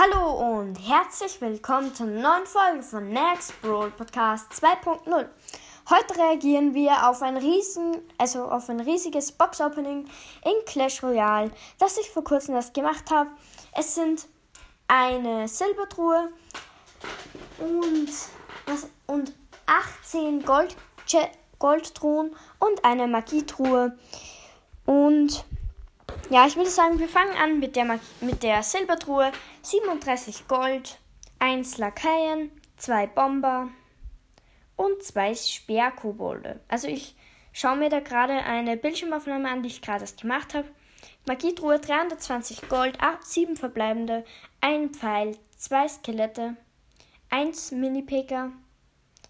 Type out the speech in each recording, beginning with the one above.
Hallo und herzlich willkommen zur neuen Folge von Next Brawl Podcast 2.0. Heute reagieren wir auf ein riesen, also auf ein riesiges Box Opening in Clash Royale, das ich vor kurzem erst gemacht habe. Es sind eine Silbertruhe und, was, und 18 Gold, Goldtruhen und eine Magietruhe. Und ja, ich würde sagen, wir fangen an mit der, mit der Silbertruhe. 37 Gold, 1 Lakaien, 2 Bomber und 2 Speerkobolde. Also ich schaue mir da gerade eine Bildschirmaufnahme an, die ich gerade erst gemacht habe. Magietruhe 320 Gold, 8, 7 verbleibende, 1 Pfeil, 2 Skelette, 1 Mini-Peka,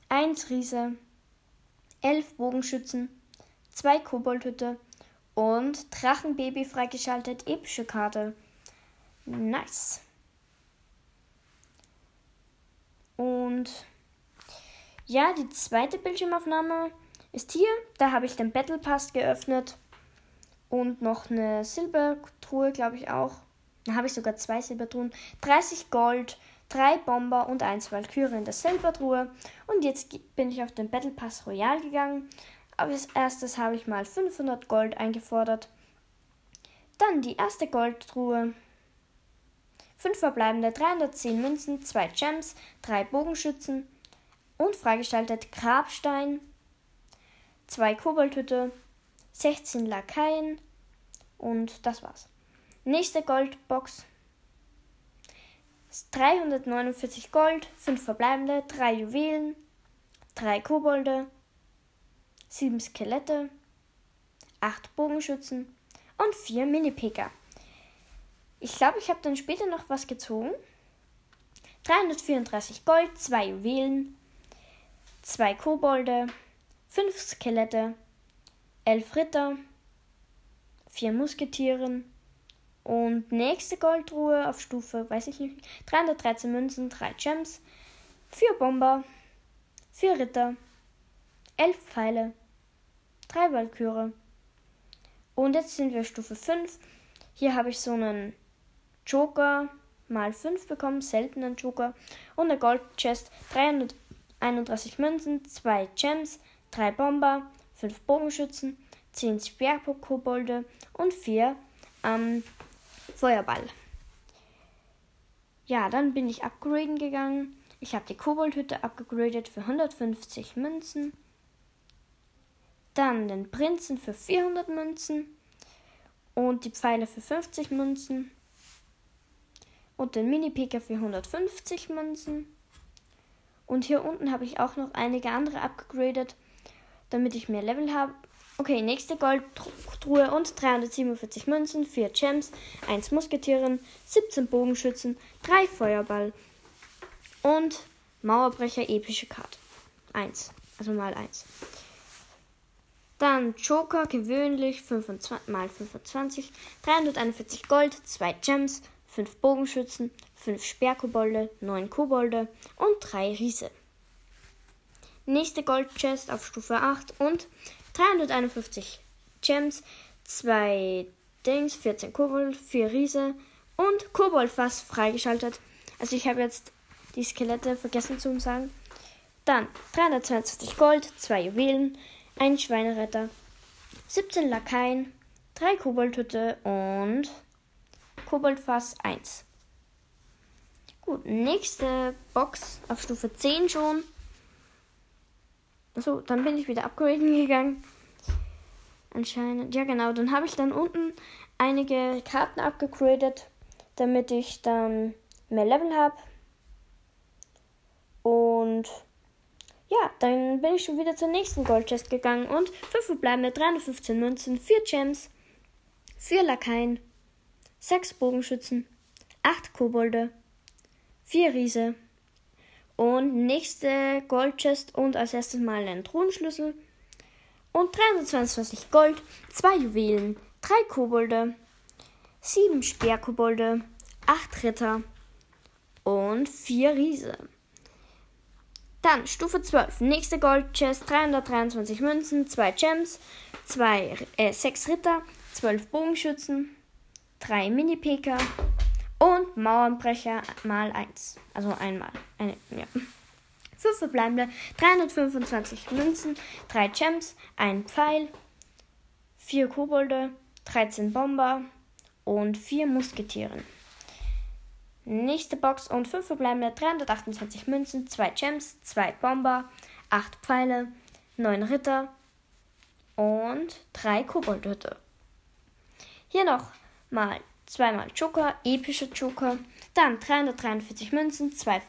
1 Riese, 11 Bogenschützen, 2 Koboldhütte, und Drachenbaby freigeschaltet. Epische Karte. Nice. Und ja, die zweite Bildschirmaufnahme ist hier. Da habe ich den Battle Pass geöffnet. Und noch eine Silbertruhe, glaube ich auch. Da habe ich sogar zwei Silbertruhen. 30 Gold, drei Bomber und eins Valkyrie in der Silbertruhe. Und jetzt bin ich auf den Battle Pass Royal gegangen als erstes habe ich mal 500 Gold eingefordert. Dann die erste Goldtruhe. 5 verbleibende 310 Münzen, 2 Gems, 3 Bogenschützen und freigestaltet Grabstein, 2 Koboldhütte, 16 Lakaien und das war's. Nächste Goldbox. 349 Gold, 5 verbleibende, 3 Juwelen, 3 Kobolde, sieben Skelette, acht Bogenschützen und vier Mini-Picker. Ich glaube, ich habe dann später noch was gezogen. 334 Gold, zwei Juwelen, zwei Kobolde, fünf Skelette, elf Ritter, vier Musketieren und nächste Goldruhe auf Stufe, weiß ich nicht, 313 Münzen, drei Gems, vier Bomber, vier Ritter, elf Pfeile, drei Walküre. Und jetzt sind wir Stufe 5. Hier habe ich so einen Joker mal 5 bekommen, seltenen Joker. Und eine Gold Chest, 331 Münzen, 2 Gems, 3 Bomber, 5 Bogenschützen, 10 Sperrkobolde und 4 ähm, Feuerball. Ja, dann bin ich upgraden gegangen. Ich habe die Koboldhütte abgegradet für 150 Münzen. Dann den Prinzen für 400 Münzen. Und die Pfeile für 50 Münzen. Und den Mini-Picker für 150 Münzen. Und hier unten habe ich auch noch einige andere abgegradet, damit ich mehr Level habe. Okay, nächste Goldtruhe und 347 Münzen, 4 Gems, 1 Musketieren, 17 Bogenschützen, 3 Feuerball und Mauerbrecher epische Karte. 1, also mal 1. Dann Joker gewöhnlich 25 mal 25, 341 Gold, 2 Gems, 5 Bogenschützen, 5 Sperrkobolde, 9 Kobolde und 3 Riese. Nächste Goldchest auf Stufe 8 und 351 Gems, 2 Dings, 14 Kobold, 4 Riese und Koboldfass freigeschaltet. Also ich habe jetzt die Skelette vergessen zu sagen. Dann 322 Gold, 2 Juwelen, ein Schweineretter, 17 Lakaien, 3 Koboldhütte und Koboldfass 1. Gut, nächste Box auf Stufe 10 schon. So, dann bin ich wieder upgraden gegangen. Anscheinend, ja genau, dann habe ich dann unten einige Karten abgegradet, damit ich dann mehr Level habe. Und ja, dann bin ich schon wieder zur nächsten Goldchest gegangen und 5 verbleibende 315 Münzen, 4 Gems, 4 Lakaien, 6 Bogenschützen, 8 Kobolde, 4 Riese und nächste Goldchest und als erstes mal einen Thronschlüssel und 322 Gold, 2 Juwelen, 3 Kobolde, 7 Speerkobolde, 8 Ritter und 4 Riese. Dann Stufe 12. Nächste Gold Chest 323 Münzen, 2 Gems, 2, äh, 6 Ritter, 12 Bogenschützen, 3 Mini-PK Und Mauernbrecher mal 1. Also einmal. Eine, ja. 5 verbleibende, 325 Münzen, 3 Gems, ein Pfeil, 4 Kobolde, 13 Bomber und 4 Musketieren. Nächste Box und 5 verbleibende, 328 Münzen, 2 Gems, 2 Bomber, 8 Pfeile, 9 Ritter und 3 Koboldhütte. Hier noch mal zweimal Joker, epische Joker, dann 343 Münzen, 2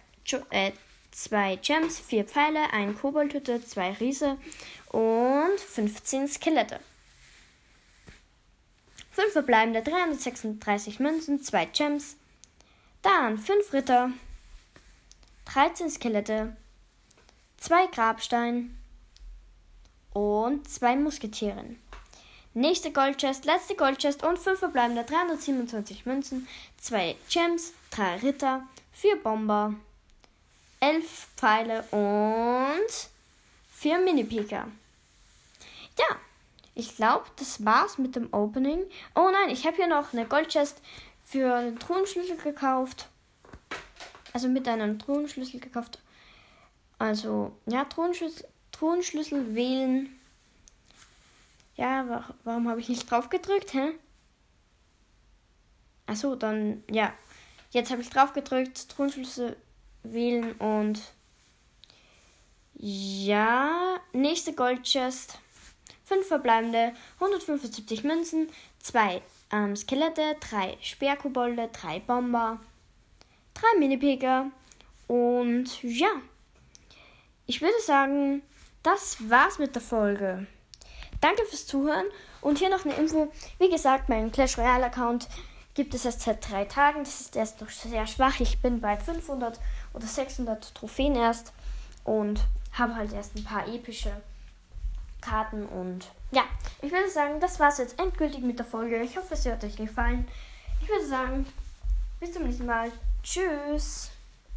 äh, zwei Gems, 4 Pfeile, ein Koboldhütte, 2 Riese und 15 Skelette. 5 verbleibende 336 Münzen, 2 Gems, dann 5 Ritter, 13 Skelette, 2 Grabstein und 2 Musketieren. Nächste Goldchest, letzte Goldchest und 5 verbleibende 327 Münzen, 2 Gems, 3 Ritter, 4 Bomber, 11 Pfeile und 4 Mini-Pika. Ja, ich glaube, das war's mit dem Opening. Oh nein, ich habe hier noch eine Goldchest für einen Truhenschlüssel gekauft. Also mit einem Truhenschlüssel gekauft. Also, ja, Truhenschlüssel, Truhenschlüssel wählen. Ja, warum habe ich nicht drauf gedrückt, hä? Achso, dann, ja. Jetzt habe ich drauf gedrückt, Truhenschlüssel wählen und ja, nächste Goldchest. 5 verbleibende, 175 Münzen, 2 ähm, Skelette, 3 Speerkobolde, 3 Bomber, 3 Minipicker und ja. Ich würde sagen, das war's mit der Folge. Danke fürs Zuhören und hier noch eine Info. Wie gesagt, mein Clash Royale Account gibt es erst seit drei Tagen. Das ist erst noch sehr schwach. Ich bin bei 500 oder 600 Trophäen erst und habe halt erst ein paar epische Karten und ja, ich würde sagen, das war es jetzt endgültig mit der Folge. Ich hoffe, es hat euch gefallen. Ich würde sagen, bis zum nächsten Mal. Tschüss.